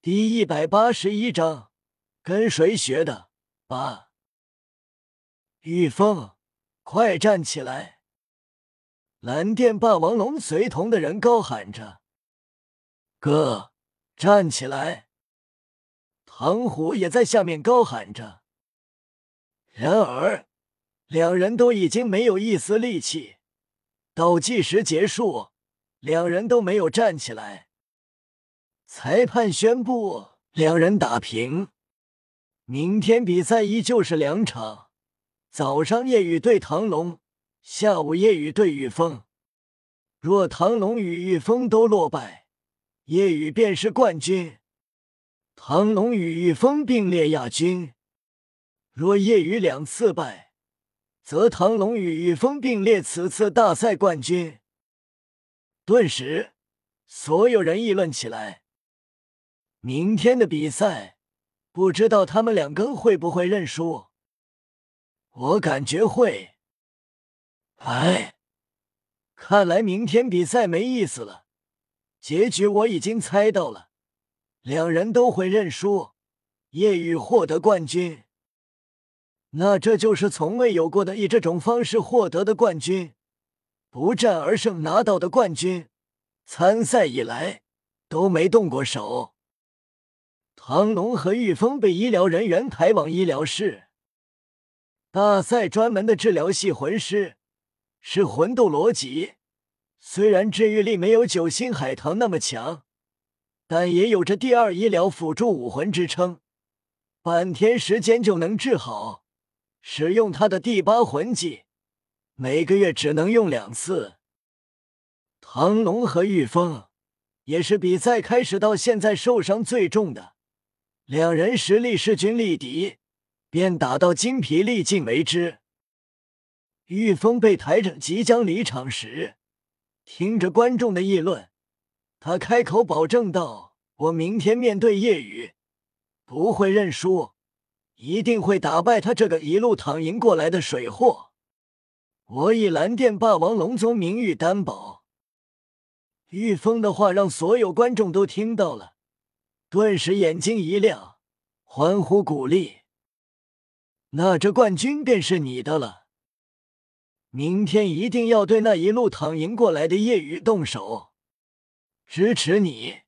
第一百八十一章，跟谁学的？八。玉凤，快站起来！蓝电霸王龙随同的人高喊着：“哥，站起来！”唐虎也在下面高喊着。然而，两人都已经没有一丝力气。倒计时结束，两人都没有站起来。裁判宣布两人打平。明天比赛依旧是两场：早上夜雨对唐龙，下午夜雨对玉峰。若唐龙与玉峰都落败，夜雨便是冠军。唐龙与玉峰并列亚军，若夜雨两次败，则唐龙与玉峰并列此次大赛冠军。顿时，所有人议论起来。明天的比赛，不知道他们两个会不会认输？我感觉会。哎，看来明天比赛没意思了。结局我已经猜到了。两人都会认输，叶雨获得冠军。那这就是从未有过的以这种方式获得的冠军，不战而胜拿到的冠军。参赛以来都没动过手。唐龙和玉峰被医疗人员抬往医疗室。大赛专门的治疗系魂师是魂斗罗级，虽然治愈力没有九星海棠那么强。但也有着第二医疗辅助武魂之称，半天时间就能治好。使用他的第八魂技，每个月只能用两次。唐龙和玉峰也是比赛开始到现在受伤最重的，两人实力势均力敌，便打到精疲力尽为止。玉峰被抬着即将离场时，听着观众的议论。他开口保证道：“我明天面对夜雨，不会认输，一定会打败他这个一路躺赢过来的水货。我以蓝电霸王龙宗名誉担保。”玉峰的话让所有观众都听到了，顿时眼睛一亮，欢呼鼓励：“那这冠军便是你的了！明天一定要对那一路躺赢过来的夜雨动手！”支持你，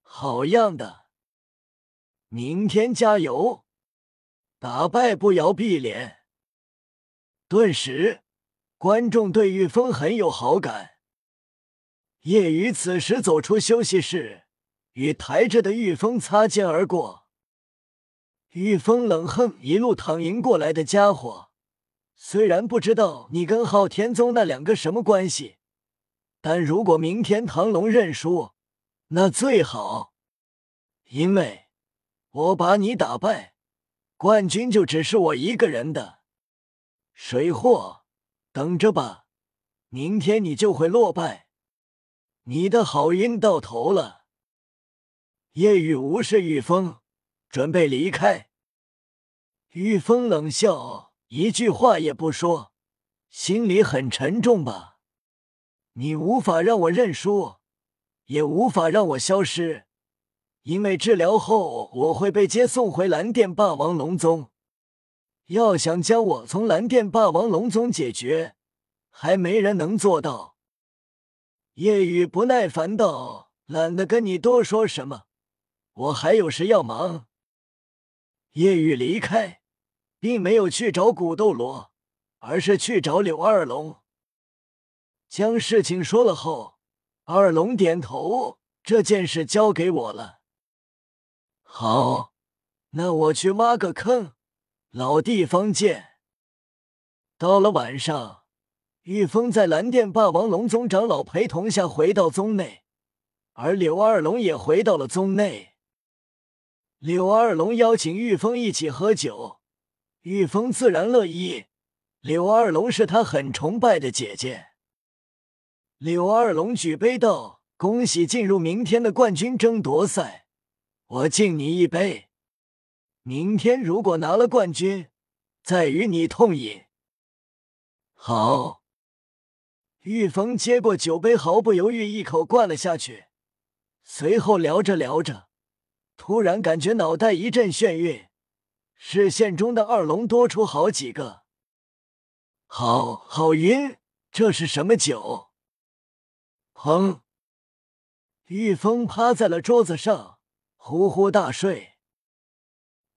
好样的！明天加油，打败不摇碧莲。顿时，观众对玉峰很有好感。叶雨此时走出休息室，与抬着的玉峰擦肩而过。玉峰冷哼：“一路躺赢过来的家伙，虽然不知道你跟昊天宗那两个什么关系。”但如果明天唐龙认输，那最好，因为我把你打败，冠军就只是我一个人的。水货，等着吧，明天你就会落败，你的好运到头了。夜雨无视玉峰，准备离开。玉峰冷笑，一句话也不说，心里很沉重吧。你无法让我认输，也无法让我消失，因为治疗后我会被接送回蓝电霸王龙宗。要想将我从蓝电霸王龙宗解决，还没人能做到。夜雨不耐烦道：“懒得跟你多说什么，我还有事要忙。”夜雨离开，并没有去找古斗罗，而是去找柳二龙。将事情说了后，二龙点头，这件事交给我了。好，那我去挖个坑，老地方见。到了晚上，玉峰在蓝电霸王龙宗长老陪同下回到宗内，而柳二龙也回到了宗内。柳二龙邀请玉峰一起喝酒，玉峰自然乐意。柳二龙是他很崇拜的姐姐。柳二龙举杯道：“恭喜进入明天的冠军争夺赛，我敬你一杯。明天如果拿了冠军，再与你痛饮。”好。玉峰接过酒杯，毫不犹豫一口灌了下去。随后聊着聊着，突然感觉脑袋一阵眩晕，视线中的二龙多出好几个。好好晕，这是什么酒？砰！玉峰趴在了桌子上，呼呼大睡。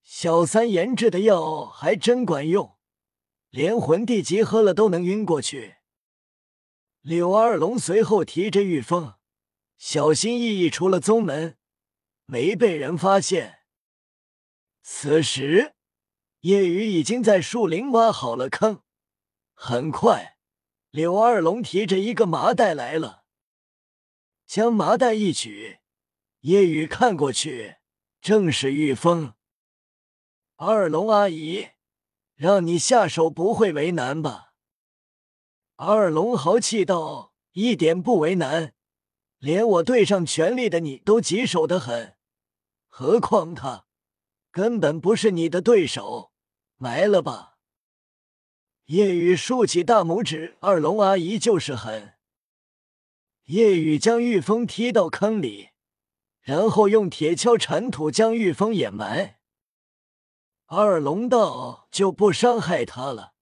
小三研制的药还真管用，连魂帝级喝了都能晕过去。柳二龙随后提着玉峰，小心翼翼出了宗门，没被人发现。此时，叶雨已经在树林挖好了坑。很快，柳二龙提着一个麻袋来了，将麻袋一举，叶雨看过去，正是玉峰。二龙阿姨，让你下手不会为难吧？二龙豪气道：“一点不为难，连我对上全力的你都棘手的很，何况他根本不是你的对手，埋了吧。”夜雨竖起大拇指，二龙阿姨就是狠。夜雨将玉峰踢到坑里，然后用铁锹铲土将玉峰掩埋。二龙道就不伤害他了。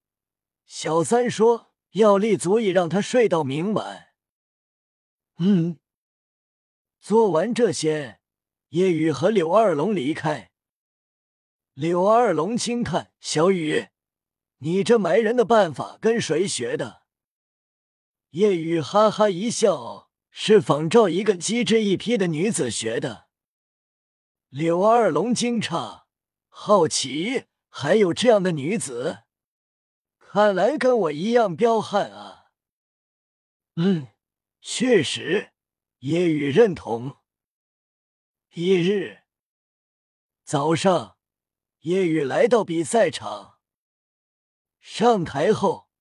小三说药力足以让他睡到明晚。嗯，做完这些，叶雨和柳二龙离开。柳二龙轻叹：“小雨。”你这埋人的办法跟谁学的？叶雨哈哈一笑，是仿照一个机智一批的女子学的。柳二龙惊诧，好奇还有这样的女子，看来跟我一样彪悍啊。嗯，确实，叶雨认同。一日早上，叶雨来到比赛场。上台后，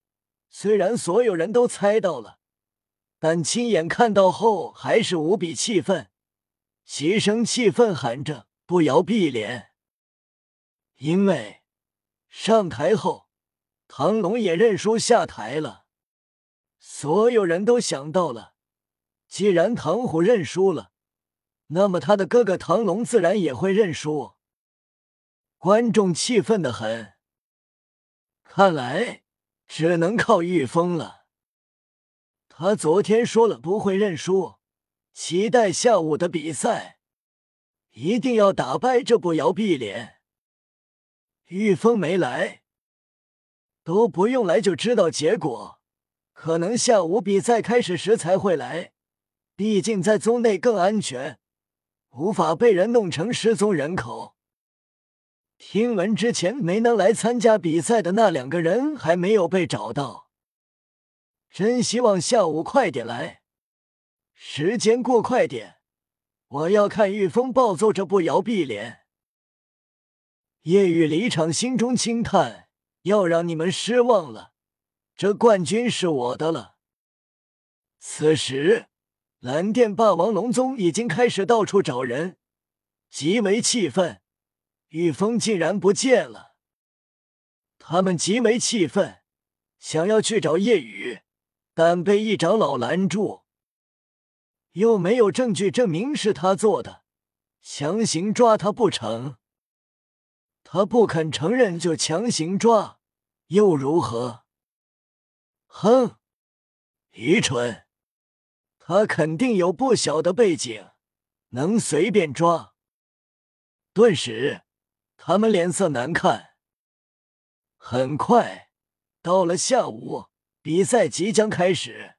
虽然所有人都猜到了，但亲眼看到后还是无比气愤，齐声气愤喊着“不摇碧脸”。因为上台后，唐龙也认输下台了。所有人都想到了，既然唐虎认输了，那么他的哥哥唐龙自然也会认输。观众气愤的很。看来只能靠玉峰了。他昨天说了不会认输，期待下午的比赛，一定要打败这不摇碧脸。玉峰没来，都不用来就知道结果，可能下午比赛开始时才会来。毕竟在宗内更安全，无法被人弄成失踪人口。听闻之前没能来参加比赛的那两个人还没有被找到，真希望下午快点来，时间过快点，我要看玉峰暴揍这部摇碧脸。夜雨离场，心中轻叹：要让你们失望了，这冠军是我的了。此时，蓝电霸王龙宗已经开始到处找人，极为气愤。玉峰竟然不见了，他们极为气愤，想要去找叶雨，但被一长老拦住，又没有证据证明是他做的，强行抓他不成？他不肯承认就强行抓，又如何？哼，愚蠢！他肯定有不小的背景，能随便抓？顿时。他们脸色难看。很快，到了下午，比赛即将开始。